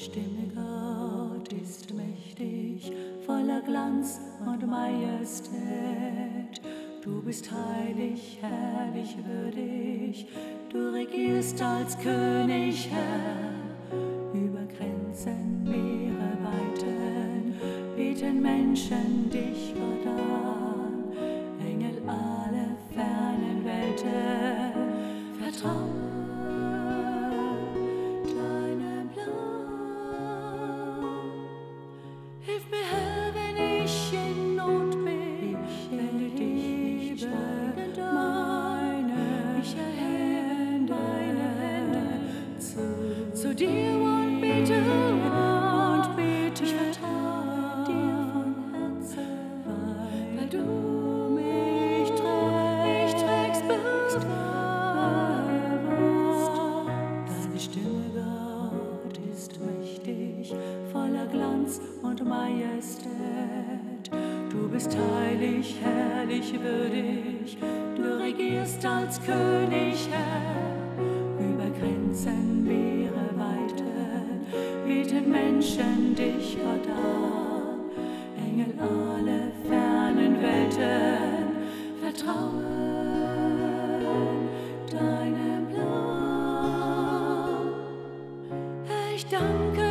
Stimme Gott ist mächtig, voller Glanz und Majestät. Du bist heilig, herrlich, würdig, du regierst als König, Herr. Über Grenzen, Meere, Weiten, beten Menschen dich an. Dir und bete und bete. Ich vertraue dir von Herzen, weil du mich trägst, trägst bewusst. Deine Stimme, Gott, ist mächtig, voller Glanz und Majestät. Du bist heilig, herrlich, würdig, du regierst als König, Herr. Über Grenzen, Meere, Menschen dich Gott. Engel alle fernen Welten vertrauen deinem Plan. Ich danke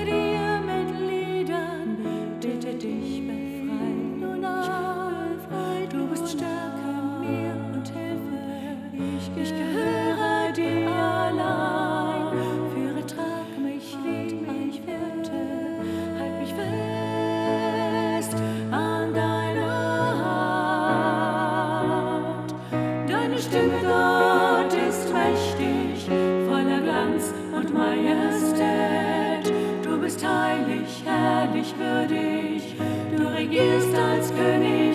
und Majestät. Du bist heilig, herrlich, würdig, du regierst als König,